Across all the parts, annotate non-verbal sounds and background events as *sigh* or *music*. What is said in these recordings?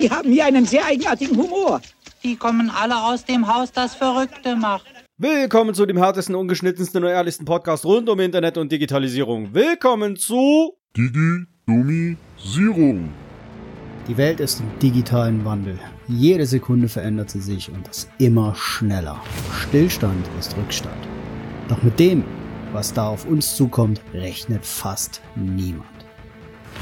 Die haben hier einen sehr eigenartigen Humor. Die kommen alle aus dem Haus, das Verrückte macht. Willkommen zu dem härtesten, ungeschnittensten und ehrlichsten Podcast rund um Internet und Digitalisierung. Willkommen zu Digi-Domisierung. Die Welt ist im digitalen Wandel. Jede Sekunde verändert sie sich und das immer schneller. Stillstand ist Rückstand. Doch mit dem, was da auf uns zukommt, rechnet fast niemand.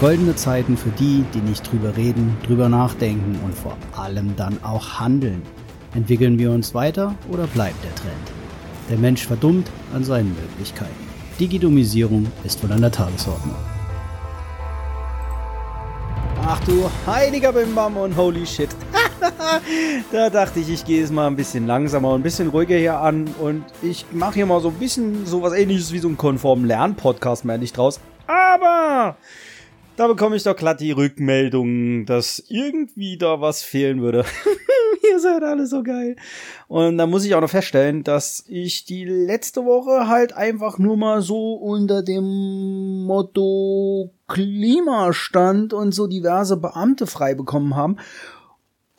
Goldene Zeiten für die, die nicht drüber reden, drüber nachdenken und vor allem dann auch handeln. Entwickeln wir uns weiter oder bleibt der Trend? Der Mensch verdummt an seinen Möglichkeiten. Digidomisierung ist wohl an der Tagesordnung. Ach du heiliger Bimbam und holy shit. *laughs* da dachte ich, ich gehe es mal ein bisschen langsamer und ein bisschen ruhiger hier an und ich mache hier mal so ein bisschen sowas ähnliches wie so einen konformen Lernpodcast, meine ich draus. Aber da bekomme ich doch glatt die Rückmeldung, dass irgendwie da was fehlen würde. *laughs* Ihr seid alle so geil. Und da muss ich auch noch feststellen, dass ich die letzte Woche halt einfach nur mal so unter dem Motto Klimastand und so diverse Beamte frei bekommen haben.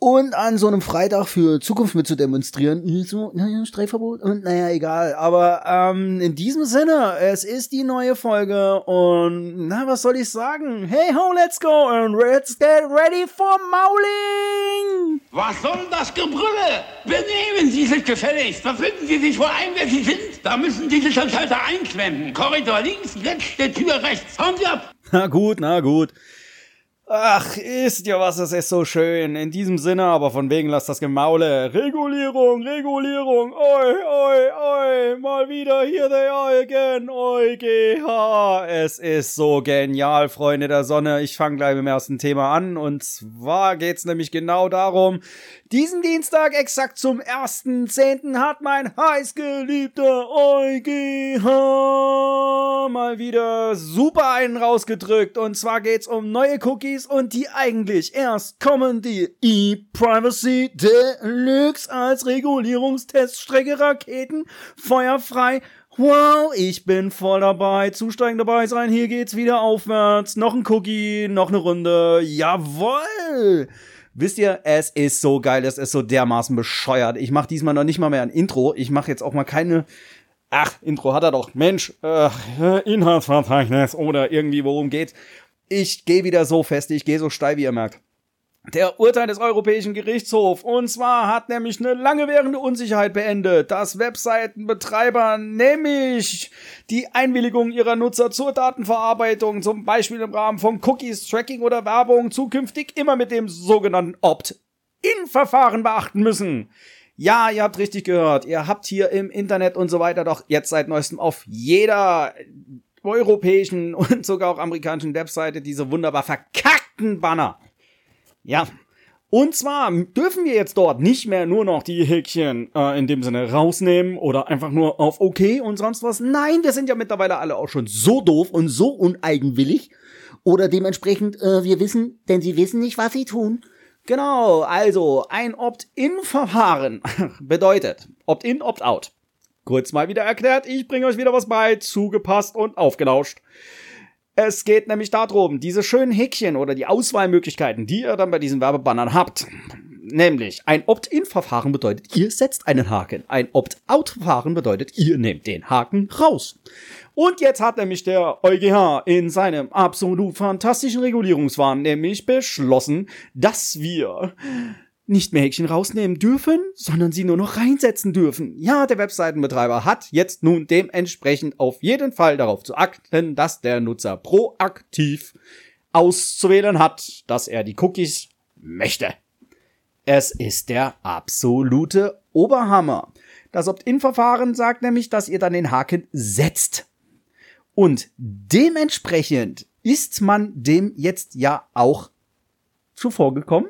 Und an so einem Freitag für Zukunft mit zu demonstrieren, so, naja, Streifverbot und naja, egal. Aber ähm, in diesem Sinne, es ist die neue Folge und na, was soll ich sagen? Hey ho, let's go and let's get ready for Mauling! Was soll das Gebrülle? Benehmen Sie sich gefälligst. Verfinden Sie sich vor ein, wer Sie sind. Da müssen Sie sich am Schalter einklemmen. Korridor links, letzte Tür rechts. Hauen Sie ab. Na gut, na gut. Ach, ist ja was, es ist so schön. In diesem Sinne, aber von wegen lasst das Gemaule. Regulierung, Regulierung, oi, oi, oi, mal wieder here they are again, EuGH. Es ist so genial, Freunde der Sonne. Ich fange gleich mit dem ersten Thema an und zwar geht's nämlich genau darum, diesen Dienstag exakt zum 1.10. hat mein heißgeliebter EuGH mal wieder super einen rausgedrückt und zwar geht's um neue Cookies und die eigentlich erst kommen die E-Privacy Deluxe als Regulierungsteststrecke Raketen feuerfrei Wow, ich bin voll dabei. Zusteigen dabei sein. Hier geht's wieder aufwärts. Noch ein Cookie, noch eine Runde. Jawoll! Wisst ihr, es ist so geil, es ist so dermaßen bescheuert. Ich mache diesmal noch nicht mal mehr ein Intro. Ich mache jetzt auch mal keine. Ach, Intro hat er doch. Mensch, äh, Inhaltsverzeichnis oder irgendwie worum geht's. Ich gehe wieder so fest, ich gehe so steil, wie ihr merkt. Der Urteil des Europäischen Gerichtshofs. Und zwar hat nämlich eine lange währende Unsicherheit beendet, dass Webseitenbetreiber nämlich die Einwilligung ihrer Nutzer zur Datenverarbeitung, zum Beispiel im Rahmen von Cookies, Tracking oder Werbung, zukünftig immer mit dem sogenannten Opt-in-Verfahren beachten müssen. Ja, ihr habt richtig gehört. Ihr habt hier im Internet und so weiter doch jetzt seit neuestem auf jeder europäischen *laughs* und sogar auch amerikanischen Webseite diese wunderbar verkackten Banner. Ja. Und zwar dürfen wir jetzt dort nicht mehr nur noch die Häkchen äh, in dem Sinne rausnehmen oder einfach nur auf OK und sonst was. Nein, wir sind ja mittlerweile alle auch schon so doof und so uneigenwillig. Oder dementsprechend, äh, wir wissen, denn sie wissen nicht, was sie tun. Genau, also ein Opt-in-Verfahren *laughs* bedeutet Opt-in, Opt-out. Kurz mal wieder erklärt, ich bringe euch wieder was bei, zugepasst und aufgelauscht. Es geht nämlich darum, diese schönen Häkchen oder die Auswahlmöglichkeiten, die ihr dann bei diesen Werbebannern habt. Nämlich, ein Opt-in-Verfahren bedeutet, ihr setzt einen Haken. Ein Opt-out-Verfahren bedeutet, ihr nehmt den Haken raus. Und jetzt hat nämlich der EuGH in seinem absolut fantastischen Regulierungswahn nämlich beschlossen, dass wir nicht mehr Häkchen rausnehmen dürfen, sondern sie nur noch reinsetzen dürfen. Ja, der Webseitenbetreiber hat jetzt nun dementsprechend auf jeden Fall darauf zu achten, dass der Nutzer proaktiv auszuwählen hat, dass er die Cookies möchte. Es ist der absolute Oberhammer. Das Opt-in-Verfahren sagt nämlich, dass ihr dann den Haken setzt. Und dementsprechend ist man dem jetzt ja auch zuvorgekommen.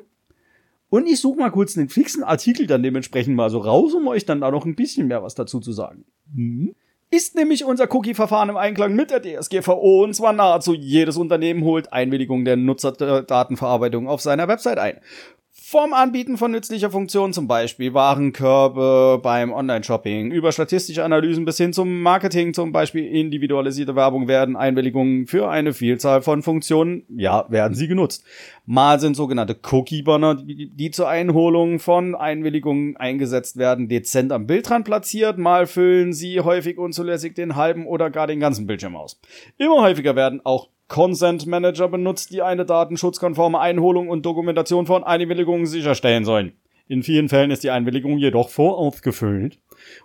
Und ich suche mal kurz einen fixen Artikel dann dementsprechend mal so raus, um euch dann da noch ein bisschen mehr was dazu zu sagen. Mhm. Ist nämlich unser Cookie-Verfahren im Einklang mit der DSGVO und zwar nahezu jedes Unternehmen holt Einwilligung der Nutzerdatenverarbeitung auf seiner Website ein. Vom Anbieten von nützlicher Funktionen, zum Beispiel Warenkörbe beim Online-Shopping, über statistische Analysen bis hin zum Marketing, zum Beispiel individualisierte Werbung, werden Einwilligungen für eine Vielzahl von Funktionen, ja, werden sie genutzt. Mal sind sogenannte Cookie-Banner, die, die zur Einholung von Einwilligungen eingesetzt werden, dezent am Bildrand platziert, mal füllen sie häufig unzulässig den halben oder gar den ganzen Bildschirm aus. Immer häufiger werden auch Consent Manager benutzt, die eine datenschutzkonforme Einholung und Dokumentation von Einwilligungen sicherstellen sollen. In vielen Fällen ist die Einwilligung jedoch vorausgefüllt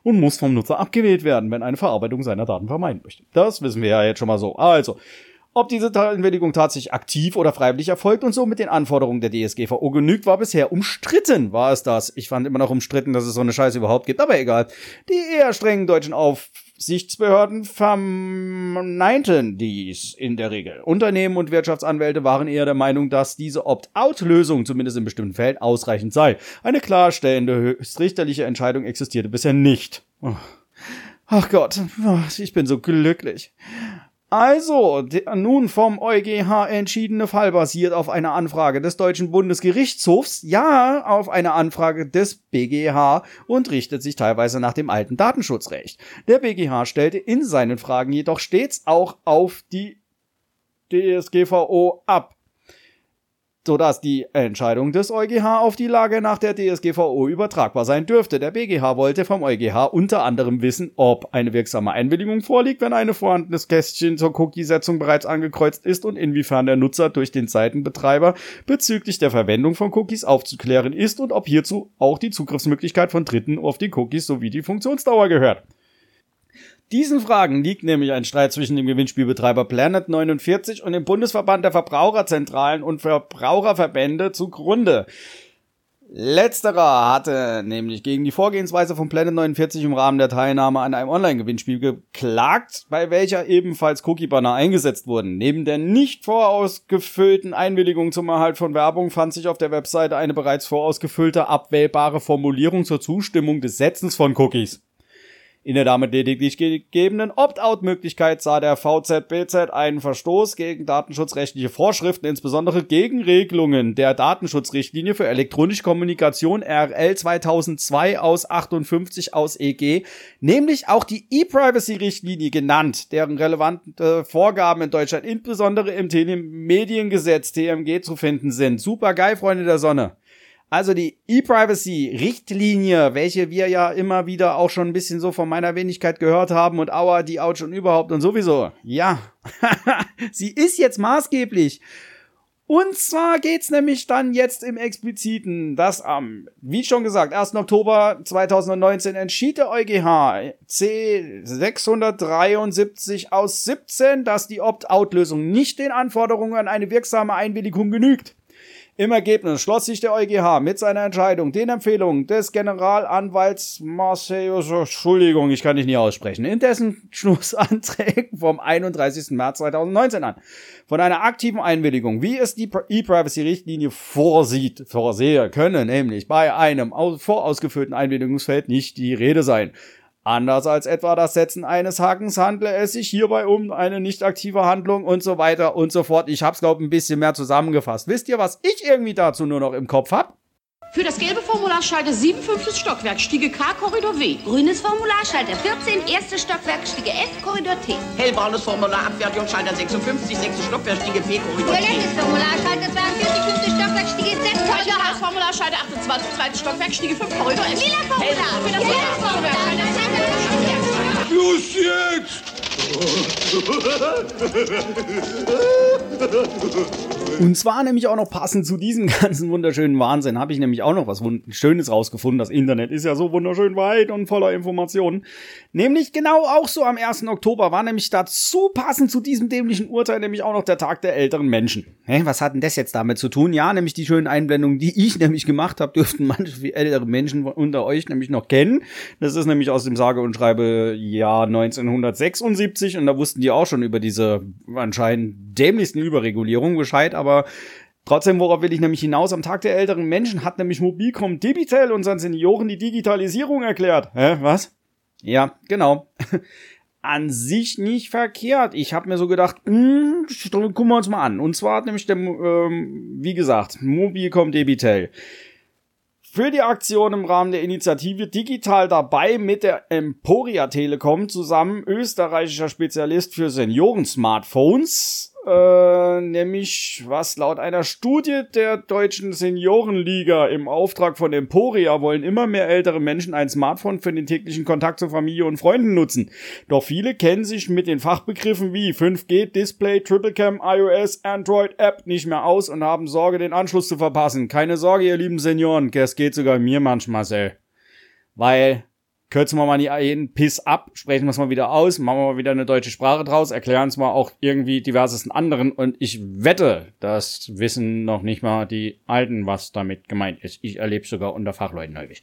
und muss vom Nutzer abgewählt werden, wenn eine Verarbeitung seiner Daten vermeiden möchte. Das wissen wir ja jetzt schon mal so. Also, ob diese Einwilligung tatsächlich aktiv oder freiwillig erfolgt und so mit den Anforderungen der DSGVO genügt, war bisher umstritten, war es das. Ich fand immer noch umstritten, dass es so eine Scheiße überhaupt gibt, aber egal. Die eher strengen deutschen Auf Aufsichtsbehörden verneinten dies in der Regel. Unternehmen und Wirtschaftsanwälte waren eher der Meinung, dass diese Opt-out-Lösung zumindest in bestimmten Fällen ausreichend sei. Eine klarstellende höchstrichterliche Entscheidung existierte bisher nicht. Ach Gott, ich bin so glücklich. Also, der nun vom EuGH entschiedene Fall basiert auf einer Anfrage des Deutschen Bundesgerichtshofs, ja, auf einer Anfrage des BGH und richtet sich teilweise nach dem alten Datenschutzrecht. Der BGH stellte in seinen Fragen jedoch stets auch auf die DSGVO ab sodass die Entscheidung des EuGH auf die Lage nach der DSGVO übertragbar sein dürfte. Der BGH wollte vom EuGH unter anderem wissen, ob eine wirksame Einwilligung vorliegt, wenn ein vorhandenes Kästchen zur Cookie-Setzung bereits angekreuzt ist und inwiefern der Nutzer durch den Seitenbetreiber bezüglich der Verwendung von Cookies aufzuklären ist und ob hierzu auch die Zugriffsmöglichkeit von Dritten auf die Cookies sowie die Funktionsdauer gehört. Diesen Fragen liegt nämlich ein Streit zwischen dem Gewinnspielbetreiber Planet 49 und dem Bundesverband der Verbraucherzentralen und Verbraucherverbände zugrunde. Letzterer hatte nämlich gegen die Vorgehensweise von Planet 49 im Rahmen der Teilnahme an einem Online-Gewinnspiel geklagt, bei welcher ebenfalls Cookie-Banner eingesetzt wurden. Neben der nicht vorausgefüllten Einwilligung zum Erhalt von Werbung fand sich auf der Webseite eine bereits vorausgefüllte, abwählbare Formulierung zur Zustimmung des Setzens von Cookies. In der damit lediglich gegebenen Opt-out-Möglichkeit sah der VZBZ einen Verstoß gegen datenschutzrechtliche Vorschriften, insbesondere gegen Regelungen der Datenschutzrichtlinie für elektronische Kommunikation RL 2002 aus 58 aus EG, nämlich auch die E-Privacy-Richtlinie genannt, deren relevante Vorgaben in Deutschland insbesondere im Telemediengesetz TMG zu finden sind. Super geil, Freunde der Sonne. Also die E-Privacy-Richtlinie, welche wir ja immer wieder auch schon ein bisschen so von meiner Wenigkeit gehört haben und aua, die Ouch und überhaupt und sowieso. Ja, *laughs* sie ist jetzt maßgeblich. Und zwar geht's nämlich dann jetzt im Expliziten, dass am, wie schon gesagt, 1. Oktober 2019 entschied der EuGH C 673 aus 17, dass die Opt-out-Lösung nicht den Anforderungen an eine wirksame Einwilligung genügt. Im Ergebnis schloss sich der EuGH mit seiner Entscheidung den Empfehlungen des Generalanwalts Marseillus, Entschuldigung, ich kann dich nie aussprechen, in dessen Schlussanträgen *laughs* vom 31. März 2019 an. Von einer aktiven Einwilligung, wie es die E-Privacy-Richtlinie vorsieht, vorsehe, könne nämlich bei einem vorausgeführten Einwilligungsfeld nicht die Rede sein. Anders als etwa das Setzen eines Hakens handle es sich hierbei um eine nicht aktive Handlung und so weiter und so fort. Ich hab's, glaube ein bisschen mehr zusammengefasst. Wisst ihr, was ich irgendwie dazu nur noch im Kopf hab? Für das gelbe Formular schalte 7, fünftes Stockwerk, Stiege K, Korridor W. Grünes Formular, Schalter 14, erstes Stockwerk, Stiege F, Korridor T. Hellbraunes Formular, Abfertigung, Schalter 56, sechstes Stockwerk, Stiege P, Korridor T. Violettes Formular, Schalter 42, fünftes Stockwerk, Stiege Z, Korridor H. Formular, Schalter 28, zweites Stockwerk, Stiege 5, Korridor S. Lila Formular, Für das Lila Formular, Schalter Los jetzt! *laughs* *laughs* Und zwar nämlich auch noch passend zu diesem *laughs* ganzen wunderschönen Wahnsinn habe ich nämlich auch noch was Schönes rausgefunden. Das Internet ist ja so wunderschön weit und voller Informationen. Nämlich genau auch so am 1. Oktober war nämlich dazu passend zu diesem dämlichen Urteil nämlich auch noch der Tag der älteren Menschen. Hä, was hat denn das jetzt damit zu tun? Ja, nämlich die schönen Einblendungen, die ich *laughs* nämlich gemacht habe, dürften manche ältere Menschen unter euch nämlich noch kennen. Das ist nämlich aus dem sage und schreibe Jahr 1976 und da wussten die auch schon über diese anscheinend dämlichsten Überregulierungen Bescheid, aber Trotzdem, worauf will ich nämlich hinaus? Am Tag der älteren Menschen hat nämlich Mobilcom Debitel unseren Senioren die Digitalisierung erklärt. Hä, was? Ja, genau. *laughs* an sich nicht verkehrt. Ich habe mir so gedacht, hm, gucken wir uns mal an. Und zwar hat nämlich der, ähm, wie gesagt, Mobilcom Debitel für die Aktion im Rahmen der Initiative digital dabei mit der Emporia Telekom zusammen, österreichischer Spezialist für Senioren-Smartphones äh, nämlich was laut einer Studie der deutschen Seniorenliga im Auftrag von Emporia wollen immer mehr ältere Menschen ein Smartphone für den täglichen Kontakt zu Familie und Freunden nutzen. Doch viele kennen sich mit den Fachbegriffen wie 5G, Display, Triplecam, iOS, Android, App nicht mehr aus und haben Sorge, den Anschluss zu verpassen. Keine Sorge, ihr lieben Senioren, es geht sogar mir manchmal, Marcel. Weil kürzen wir mal die jeden Piss ab, sprechen wir es mal wieder aus, machen wir mal wieder eine deutsche Sprache draus, erklären es mal auch irgendwie diversesten anderen und ich wette, das wissen noch nicht mal die Alten, was damit gemeint ist. Ich erlebe sogar unter Fachleuten häufig.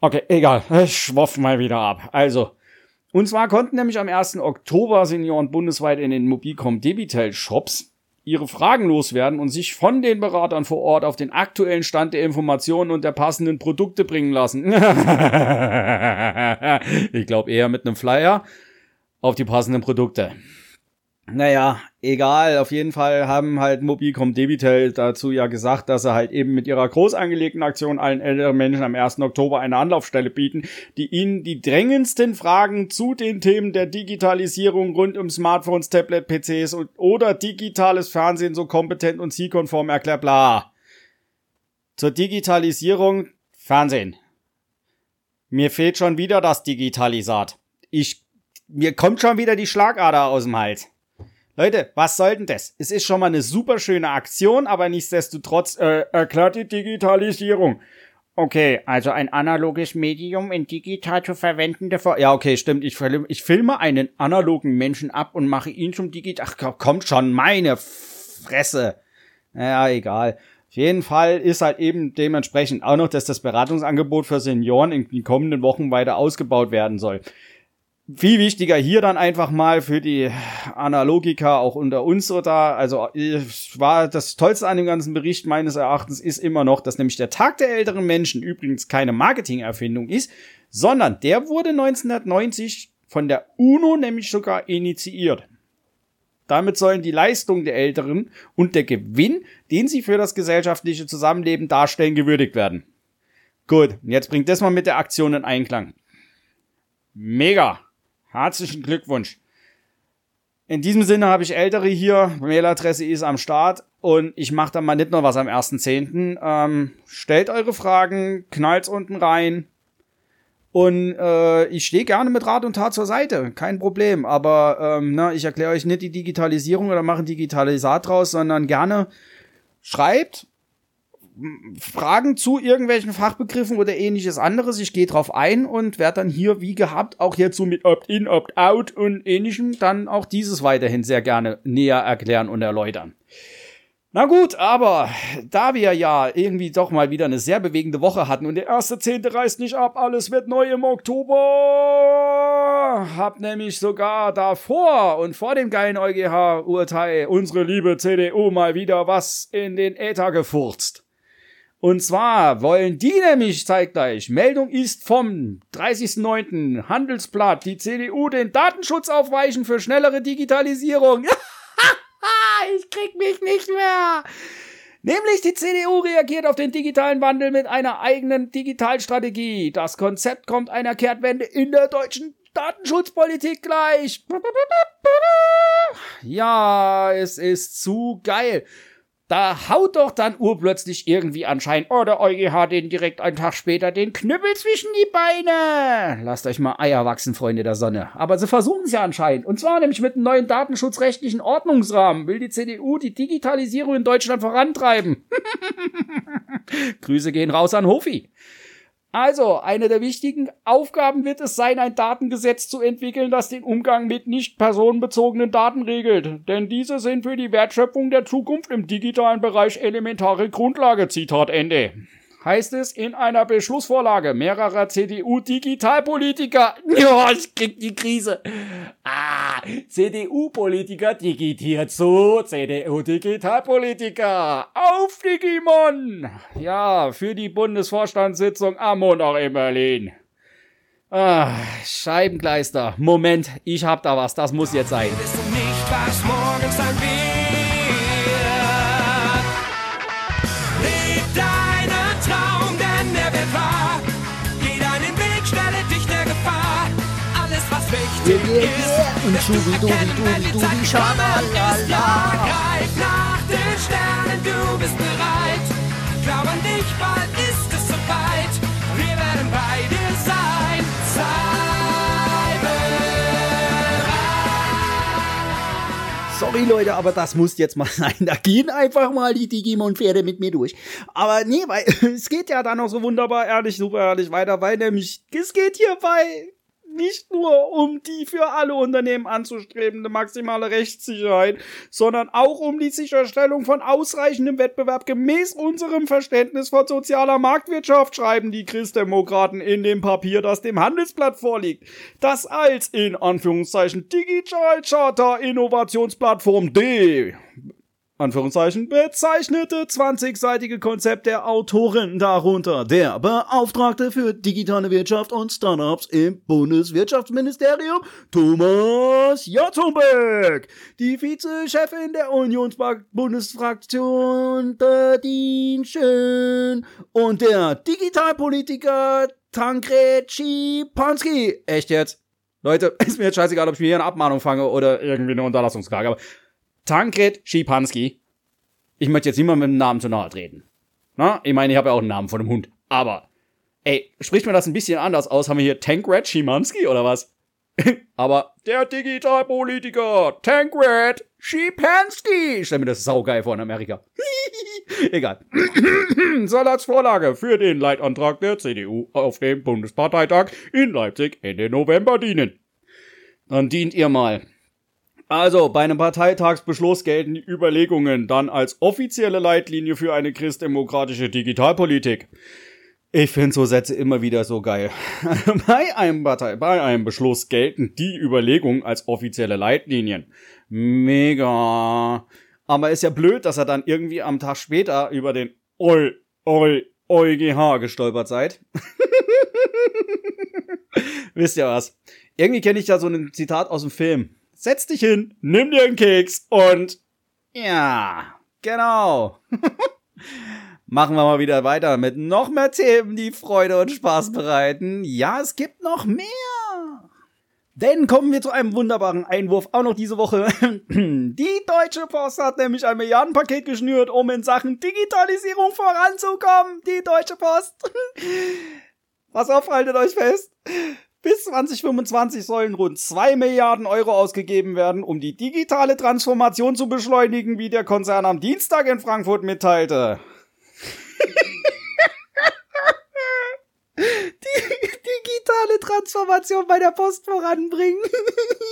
Okay, egal, ich schwoff mal wieder ab. Also, und zwar konnten nämlich am 1. Oktober Senioren bundesweit in den Mobilcom Debitel Shops ihre Fragen loswerden und sich von den Beratern vor Ort auf den aktuellen Stand der Informationen und der passenden Produkte bringen lassen. *laughs* ich glaube eher mit einem Flyer auf die passenden Produkte. Naja, egal, auf jeden Fall haben halt Mobilcom Debitel dazu ja gesagt, dass sie halt eben mit ihrer groß angelegten Aktion allen älteren Menschen am 1. Oktober eine Anlaufstelle bieten, die ihnen die drängendsten Fragen zu den Themen der Digitalisierung rund um Smartphones, Tablet, PCs und, oder digitales Fernsehen so kompetent und zielkonform erklärt, bla. Zur Digitalisierung Fernsehen. Mir fehlt schon wieder das Digitalisat. Ich, mir kommt schon wieder die Schlagader aus dem Hals. Leute, was soll denn das? Es ist schon mal eine super schöne Aktion, aber nichtsdestotrotz äh, erklärt die Digitalisierung. Okay, also ein analoges Medium in digital zu verwendende Ver Ja, okay, stimmt. Ich, film, ich filme einen analogen Menschen ab und mache ihn zum digital. Ach, kommt schon, meine Fresse. Ja, egal. Auf jeden Fall ist halt eben dementsprechend auch noch, dass das Beratungsangebot für Senioren in den kommenden Wochen weiter ausgebaut werden soll. Viel wichtiger hier dann einfach mal für die Analogiker auch unter uns da. Also war das Tollste an dem ganzen Bericht meines Erachtens ist immer noch, dass nämlich der Tag der älteren Menschen übrigens keine Marketingerfindung ist, sondern der wurde 1990 von der UNO nämlich sogar initiiert. Damit sollen die Leistungen der Älteren und der Gewinn, den sie für das gesellschaftliche Zusammenleben darstellen, gewürdigt werden. Gut, jetzt bringt das mal mit der Aktion in Einklang. Mega! Herzlichen Glückwunsch. In diesem Sinne habe ich Ältere hier. Mailadresse ist am Start. Und ich mache dann mal nicht nur was am 1.10. Ähm, stellt eure Fragen, knallt's unten rein. Und äh, ich stehe gerne mit Rat und Tat zur Seite, kein Problem. Aber ähm, na, ich erkläre euch nicht die Digitalisierung oder mache ein Digitalisat draus, sondern gerne schreibt Fragen zu irgendwelchen Fachbegriffen oder ähnliches anderes. Ich gehe drauf ein und werde dann hier, wie gehabt, auch jetzt so mit Opt-in, Opt-out und ähnlichem dann auch dieses weiterhin sehr gerne näher erklären und erläutern. Na gut, aber da wir ja irgendwie doch mal wieder eine sehr bewegende Woche hatten und der erste Zehnte reißt nicht ab, alles wird neu im Oktober, hab nämlich sogar davor und vor dem geilen EuGH-Urteil unsere liebe CDU mal wieder was in den Äther gefurzt. Und zwar wollen die nämlich zeitgleich, Meldung ist vom 30.09. Handelsblatt, die CDU den Datenschutz aufweichen für schnellere Digitalisierung. *laughs* ich krieg mich nicht mehr. Nämlich die CDU reagiert auf den digitalen Wandel mit einer eigenen Digitalstrategie. Das Konzept kommt einer Kehrtwende in der deutschen Datenschutzpolitik gleich. Ja, es ist zu geil. Da haut doch dann urplötzlich irgendwie anscheinend, oh, der EuGH den direkt einen Tag später den Knüppel zwischen die Beine. Lasst euch mal Eier wachsen, Freunde der Sonne. Aber sie versuchen es ja anscheinend. Und zwar nämlich mit einem neuen datenschutzrechtlichen Ordnungsrahmen will die CDU die Digitalisierung in Deutschland vorantreiben. *laughs* Grüße gehen raus an Hofi. Also, eine der wichtigen Aufgaben wird es sein, ein Datengesetz zu entwickeln, das den Umgang mit nicht personenbezogenen Daten regelt. Denn diese sind für die Wertschöpfung der Zukunft im digitalen Bereich elementare Grundlage. Zitat Ende heißt es in einer Beschlussvorlage mehrerer CDU-Digitalpolitiker. *laughs* Ja, ich krieg die Krise. Ah, CDU-Politiker digitiert zu CDU-Digitalpolitiker. Auf Digimon! Ja, für die Bundesvorstandssitzung am Montag in Berlin. Ah, Scheibengleister. Moment, ich hab da was, das muss jetzt sein. Bist du nicht, was morgen sein wird? Ist. Ja, Schalalala. greif nach den Sternen, du bist bereit. Glaub an dich, bald ist es soweit. Wir werden bei dir sein. Sei bereit. Sorry Leute, aber das muss jetzt mal *laughs* sein. Da gehen einfach mal die Digimon-Pferde mit mir durch. Aber nee, weil *laughs* es geht ja dann noch so wunderbar ehrlich, super ehrlich weiter, weil nämlich es geht hierbei nicht nur um die für alle Unternehmen anzustrebende maximale Rechtssicherheit, sondern auch um die Sicherstellung von ausreichendem Wettbewerb gemäß unserem Verständnis von sozialer Marktwirtschaft, schreiben die Christdemokraten in dem Papier, das dem Handelsblatt vorliegt. Das als in Anführungszeichen Digital Charter Innovationsplattform D Anführungszeichen, bezeichnete 20-seitige Konzept der Autoren, darunter der Beauftragte für digitale Wirtschaft und Startups im Bundeswirtschaftsministerium, Thomas Jatzumbeck, die Vizechefin der Unionsbundesfraktion, Nadine Schön und der Digitalpolitiker Tankred Schipanski. Echt jetzt? Leute, *laughs* ist mir jetzt scheißegal, ob ich mir hier eine Abmahnung fange oder irgendwie eine Unterlassungsklage, aber Tankred Schipanski. Ich möchte jetzt niemand mit dem Namen zu nahe treten. Na, ich meine, ich habe ja auch einen Namen von dem Hund. Aber, ey, spricht mir das ein bisschen anders aus? Haben wir hier Tankred Schimanski oder was? *laughs* Aber der Digitalpolitiker Tankred Schipanski. Stell mir das saugeil vor in Amerika. *laughs* Egal. *clears throat* Soll als Vorlage für den Leitantrag der CDU auf dem Bundesparteitag in Leipzig Ende November dienen. Dann dient ihr mal. Also, bei einem Parteitagsbeschluss gelten die Überlegungen dann als offizielle Leitlinie für eine christdemokratische Digitalpolitik. Ich finde so Sätze immer wieder so geil. bei einem Partei, bei einem Beschluss gelten die Überlegungen als offizielle Leitlinien. Mega. Aber ist ja blöd, dass er dann irgendwie am Tag später über den OI, OI, EuGH gestolpert seid. *laughs* Wisst ihr was? Irgendwie kenne ich ja so ein Zitat aus dem Film setz dich hin, nimm dir einen Keks und ja, genau. *laughs* Machen wir mal wieder weiter mit noch mehr Themen, die Freude und Spaß bereiten. Ja, es gibt noch mehr. Denn kommen wir zu einem wunderbaren Einwurf auch noch diese Woche. *clears throat* Die Deutsche Post hat nämlich ein Milliardenpaket geschnürt, um in Sachen Digitalisierung voranzukommen. Die Deutsche Post. *laughs* Pass auf, haltet euch fest. Bis 2025 sollen rund 2 Milliarden Euro ausgegeben werden, um die digitale Transformation zu beschleunigen, wie der Konzern am Dienstag in Frankfurt mitteilte. *laughs* die digitale Transformation bei der Post voranbringen.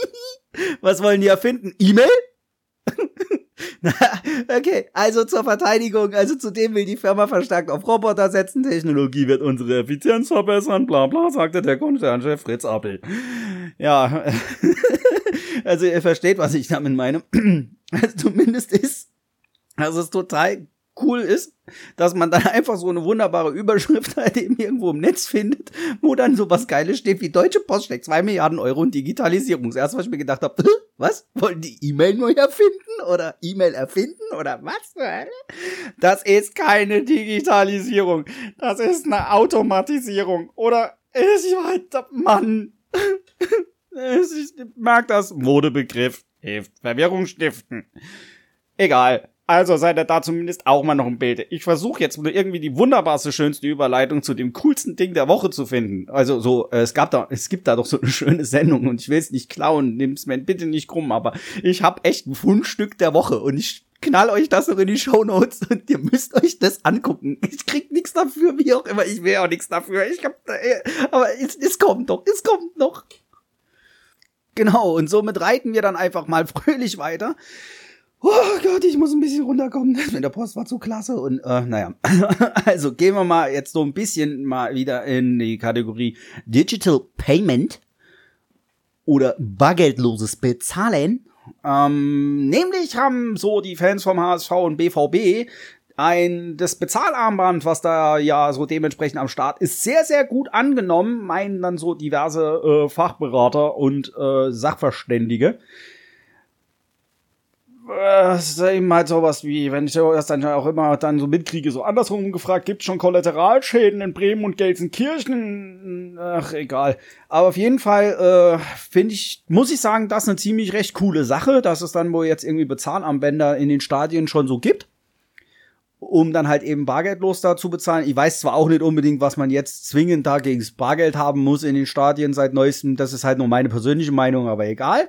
*laughs* Was wollen die erfinden? E-Mail? *laughs* okay, also zur Verteidigung, also zudem will die Firma verstärkt auf Roboter setzen, Technologie wird unsere Effizienz verbessern, bla bla, sagte der Konzernchef Fritz Appel. Ja, *laughs* also ihr versteht, was ich damit meine. *clears throat* Also zumindest ist, dass es total cool ist, dass man dann *laughs* einfach so eine wunderbare Überschrift halt eben irgendwo im Netz findet, wo dann so was Geiles steht wie Deutsche Post steckt zwei Milliarden Euro in Digitalisierung. Das erste, was ich mir gedacht habe, was? Wollen die E-Mail neu erfinden? Oder E-Mail erfinden? Oder was? Das ist keine Digitalisierung. Das ist eine Automatisierung. Oder ich weiß, Mann. *laughs* Ich mag das Modebegriff. Hilft Verwirrung stiften. Egal. Also seid ihr da zumindest auch mal noch im Bild. Ich versuche jetzt irgendwie die wunderbarste, schönste Überleitung zu dem coolsten Ding der Woche zu finden. Also so, äh, es gab da, es gibt da doch so eine schöne Sendung und ich will es nicht klauen, nimm's mir bitte nicht krumm, aber ich habe echt ein Fundstück der Woche und ich knall euch das noch in die Show Notes und ihr müsst euch das angucken. Ich krieg nichts dafür, wie auch immer. Ich will auch nichts dafür. Ich hab, äh, aber es, es kommt doch, es kommt noch. Genau, und somit reiten wir dann einfach mal fröhlich weiter. Oh Gott, ich muss ein bisschen runterkommen. *laughs* Mit der Post war zu klasse und äh, naja. *laughs* Also gehen wir mal jetzt so ein bisschen mal wieder in die Kategorie Digital Payment oder bargeldloses Bezahlen. Ähm, nämlich haben so die Fans vom HSV und BVB Ein, das Bezahlarmband, was da ja so dementsprechend am Start ist, sehr, sehr gut angenommen, meinen dann so diverse äh, Fachberater und äh, Sachverständige. Äh, ist eben halt sowas wie, wenn ich das dann auch immer dann so mitkriege, so andersrum gefragt, gibt schon Kollateralschäden in Bremen und Gelsenkirchen? Ach, egal. Aber auf jeden Fall äh, finde ich, muss ich sagen, das ist eine ziemlich recht coole Sache, dass es dann wohl jetzt irgendwie Bezahlarmbänder in den Stadien schon so gibt um dann halt eben bargeldlos da zu bezahlen. Ich weiß zwar auch nicht unbedingt, was man jetzt zwingend da gegen Bargeld haben muss in den Stadien seit neuestem. Das ist halt nur meine persönliche Meinung, aber egal.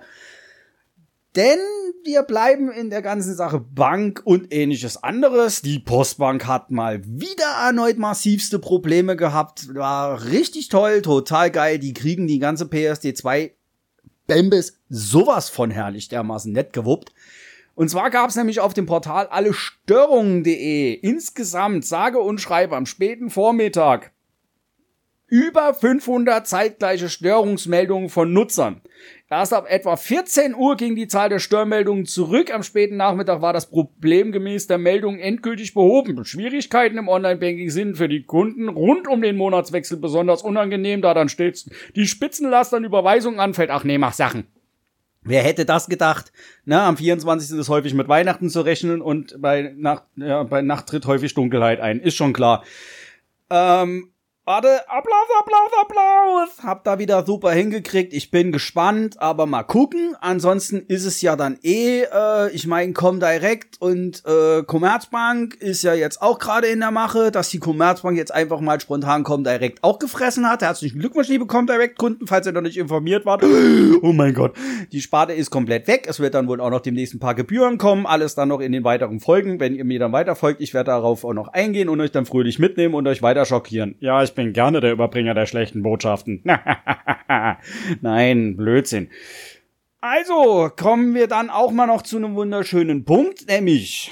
Denn wir bleiben in der ganzen Sache Bank und ähnliches anderes. Die Postbank hat mal wieder erneut massivste Probleme gehabt. War richtig toll, total geil. Die kriegen die ganze PSD2 Bembes sowas von herrlich dermaßen nett gewuppt. Und zwar gab es nämlich auf dem Portal allestörungen.de insgesamt sage und schreibe am späten Vormittag über 500 zeitgleiche Störungsmeldungen von Nutzern. Erst ab etwa 14 Uhr ging die Zahl der Störmeldungen zurück. Am späten Nachmittag war das Problem gemäß der Meldung endgültig behoben. Schwierigkeiten im Online-Banking sind für die Kunden rund um den Monatswechsel besonders unangenehm, da dann stets die Spitzenlast an Überweisungen anfällt. Ach nee, mach Sachen. Wer hätte das gedacht? Na, am 24. ist häufig mit Weihnachten zu rechnen und bei Nacht, ja, bei Nacht tritt häufig Dunkelheit ein. Ist schon klar. Ähm, Warte, Applaus, Applaus, Applaus. Hab da wieder super hingekriegt. Ich bin gespannt, aber mal gucken. Ansonsten ist es ja dann eh, äh, ich meine, Comdirect und äh, Commerzbank ist ja jetzt auch gerade in der Mache, dass die Commerzbank jetzt einfach mal spontan Comdirect auch gefressen hat. Herzlichen Glückwunsch, liebe Comdirect-Kunden, falls ihr noch nicht informiert wart. *gasps* Oh mein Gott. Die Sparte ist komplett weg. Es wird dann wohl auch noch demnächst ein paar Gebühren kommen. Alles dann noch in den weiteren Folgen. Wenn ihr mir dann weiter folgt, ich werde darauf auch noch eingehen und euch dann fröhlich mitnehmen und euch weiter schockieren. Ja, ich bin gerne der Überbringer der schlechten Botschaften. *laughs* Nein, Blödsinn. Also, kommen wir dann auch mal noch zu einem wunderschönen Punkt, nämlich,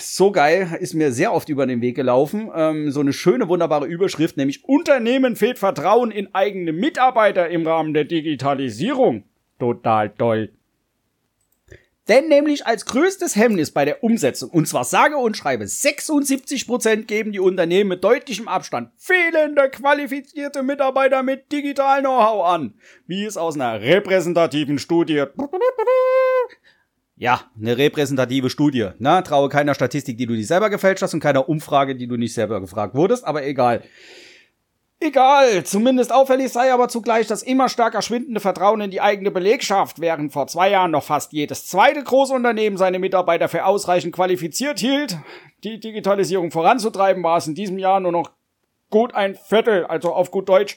so geil, ist mir sehr oft über den Weg gelaufen, ähm, so eine schöne, wunderbare Überschrift, nämlich Unternehmen fehlt Vertrauen in eigene Mitarbeiter im Rahmen der Digitalisierung. Total toll. Denn nämlich als größtes Hemmnis bei der Umsetzung, und zwar sage und schreibe, 76% geben die Unternehmen mit deutlichem Abstand fehlende qualifizierte Mitarbeiter mit digital Know-how an, wie es aus einer repräsentativen Studie ja, eine repräsentative Studie. Na, traue keiner Statistik, die du nicht selber gefälscht hast und keiner Umfrage, die du nicht selber gefragt wurdest, aber egal. Egal, zumindest auffällig sei aber zugleich das immer stärker schwindende Vertrauen in die eigene Belegschaft, während vor zwei Jahren noch fast jedes zweite Großunternehmen seine Mitarbeiter für ausreichend qualifiziert hielt, die Digitalisierung voranzutreiben, war es in diesem Jahr nur noch gut ein Viertel, also auf gut Deutsch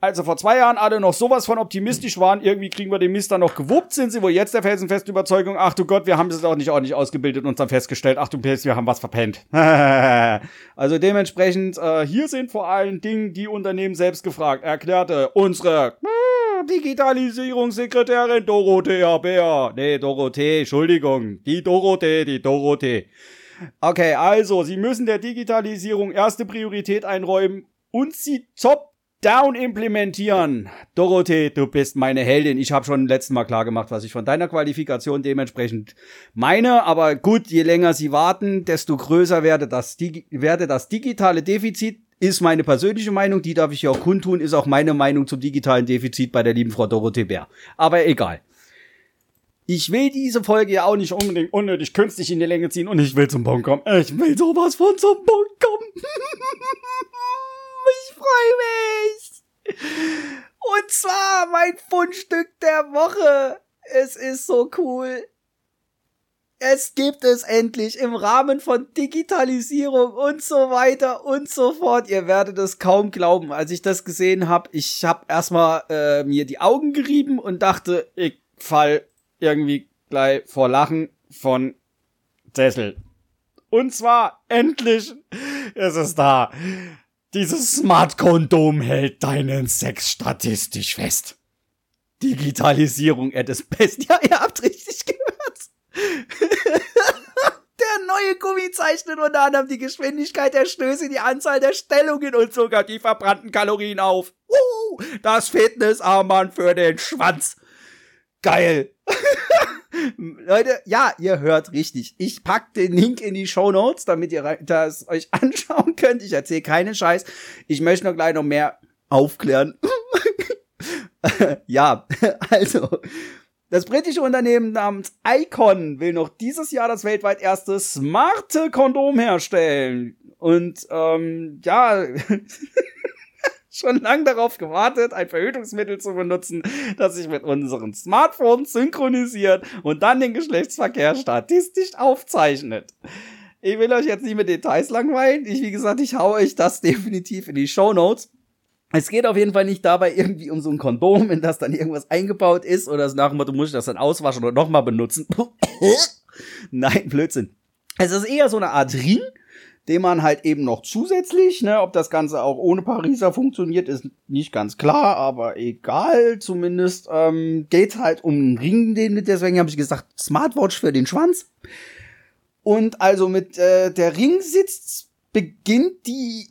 also vor zwei Jahren alle noch sowas von optimistisch waren, irgendwie kriegen wir den Mist dann noch gewuppt, sind sie wohl jetzt der felsenfesten Überzeugung, ach du Gott, wir haben es auch nicht ordentlich ausgebildet und dann festgestellt, ach du Pest, wir haben was verpennt. *laughs* also dementsprechend, äh, hier sind vor allen Dingen die Unternehmen selbst gefragt, erklärte unsere äh, Digitalisierungssekretärin Dorothea Bär. Nee, Dorothee, Entschuldigung. Die Dorothee, die Dorothee. Okay, also, Sie müssen der Digitalisierung erste Priorität einräumen und sie top Down implementieren. Dorothee, du bist meine Heldin. Ich habe schon letztes Mal klar gemacht, was ich von deiner Qualifikation dementsprechend meine. Aber gut, je länger sie warten, desto größer werde das, werde das digitale Defizit. Ist meine persönliche Meinung, die darf ich hier auch kundtun, ist auch meine Meinung zum digitalen Defizit bei der lieben Frau Dorothee Bär. Aber egal. Ich will diese Folge ja auch nicht unbedingt unnötig künstlich in die Länge ziehen und ich will zum Punkt kommen. Ich will sowas von zum Punkt kommen. *laughs* freue mich. Und zwar mein Fundstück der Woche. Es ist so cool. Es gibt es endlich im Rahmen von Digitalisierung und so weiter und so fort. Ihr werdet es kaum glauben, als ich das gesehen habe. Ich habe erstmal äh, mir die Augen gerieben und dachte, ich fall irgendwie gleich vor Lachen von Sessel. Und zwar endlich ist es da. Dieses Smart-Kondom hält deinen Sex statistisch fest. Digitalisierung at its best. Ja, ihr habt richtig gehört. *laughs* der neue Gummi zeichnet unter anderem die Geschwindigkeit der Stöße, die Anzahl der Stellungen und sogar die verbrannten Kalorien auf. Uh, das Fitnessarmband für den Schwanz. Geil. Leute, ja, ihr hört richtig. Ich pack den Link in die Show Notes, damit ihr das euch *laughs* anschauen könnt. Ich erzähle keinen Scheiß. Ich möchte noch gleich noch mehr aufklären. *laughs* ja, *laughs* also das britische Unternehmen namens Icon will noch dieses Jahr das weltweit erste smarte Kondom herstellen. Und ähm, ja, schon lang darauf gewartet, ein Verhütungsmittel zu benutzen, das sich mit unseren Smartphones synchronisiert und dann den Geschlechtsverkehr statistisch aufzeichnet. Ich will euch jetzt nicht mit Details langweilen. Ich, wie gesagt, ich hau euch das *laughs* definitiv in die Show Notes. Es geht auf jeden Fall nicht dabei irgendwie um so ein Kondom, in das dann irgendwas eingebaut ist oder das nach dem Motto, muss ich das dann auswaschen oder nochmal benutzen. *laughs* Nein, Blödsinn. Es ist eher so eine Art Ring, den man halt eben noch zusätzlich, ne, ob das Ganze auch ohne Pariser funktioniert, ist nicht ganz klar, aber egal, zumindest ähm, geht halt um einen Ring, den deswegen habe ich gesagt, Smartwatch für den Schwanz. Und also mit äh, der Ringsitz beginnt die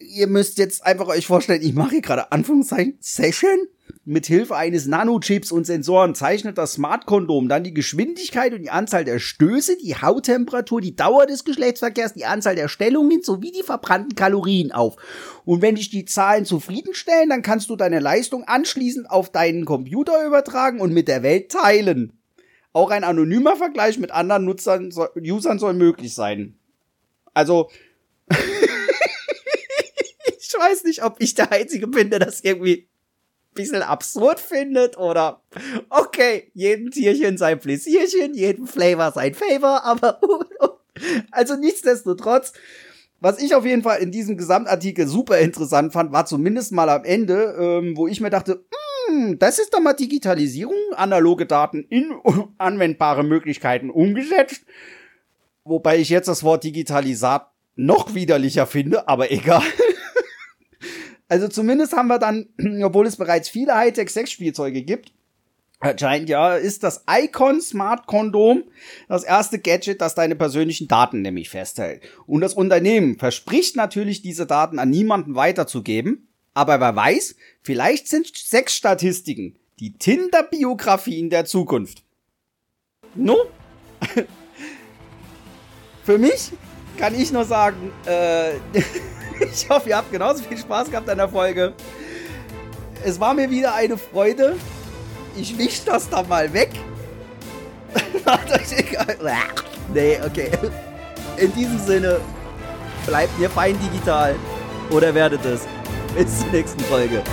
ihr müsst jetzt einfach euch vorstellen, ich mache hier gerade Anführungszeichen Session. Mit Hilfe eines Nanochips und Sensoren zeichnet das Smart-Kondom dann die Geschwindigkeit und die Anzahl der Stöße, die Hauttemperatur, die Dauer des Geschlechtsverkehrs, die Anzahl der Stellungen sowie die verbrannten Kalorien auf. Und wenn dich die Zahlen zufriedenstellen, dann kannst du deine Leistung anschließend auf deinen Computer übertragen und mit der Welt teilen. Auch ein anonymer Vergleich mit anderen Nutzern, Usern soll möglich sein. Also *laughs* ich weiß nicht, ob ich der Einzige bin, der das irgendwie bisschen absurd findet oder okay, jedem Tierchen sein Pläsierchen, jedem Flavor sein Favor, aber *laughs* also nichtsdestotrotz, was ich auf jeden Fall in diesem Gesamtartikel super interessant fand, war zumindest mal am Ende, ähm, wo ich mir dachte, hm, das ist doch mal Digitalisierung, analoge Daten in *laughs* anwendbare Möglichkeiten umgesetzt. Wobei ich jetzt das Wort Digitalisat noch widerlicher finde, aber egal. *laughs* Also zumindest haben wir dann, *clears throat* obwohl es bereits viele Hightech-Sexspielzeuge gibt, Anscheinend ja, ist das Icon Smart Kondom das erste Gadget, das deine persönlichen Daten nämlich festhält. Und das Unternehmen verspricht natürlich, diese Daten an niemanden weiterzugeben. Aber wer weiß, vielleicht sind Sexstatistiken die Tinder-Biografien der Zukunft. No? *laughs* Für mich kann ich nur sagen, äh, *laughs* *laughs* Ich hoffe, ihr habt genauso viel Spaß gehabt an der Folge. Es war mir wieder eine Freude. Ich wisch das da mal weg. *laughs* Macht euch egal. *laughs* Nee, okay. In diesem Sinne, bleibt mir fein digital. Oder werdet es. Bis zur nächsten Folge.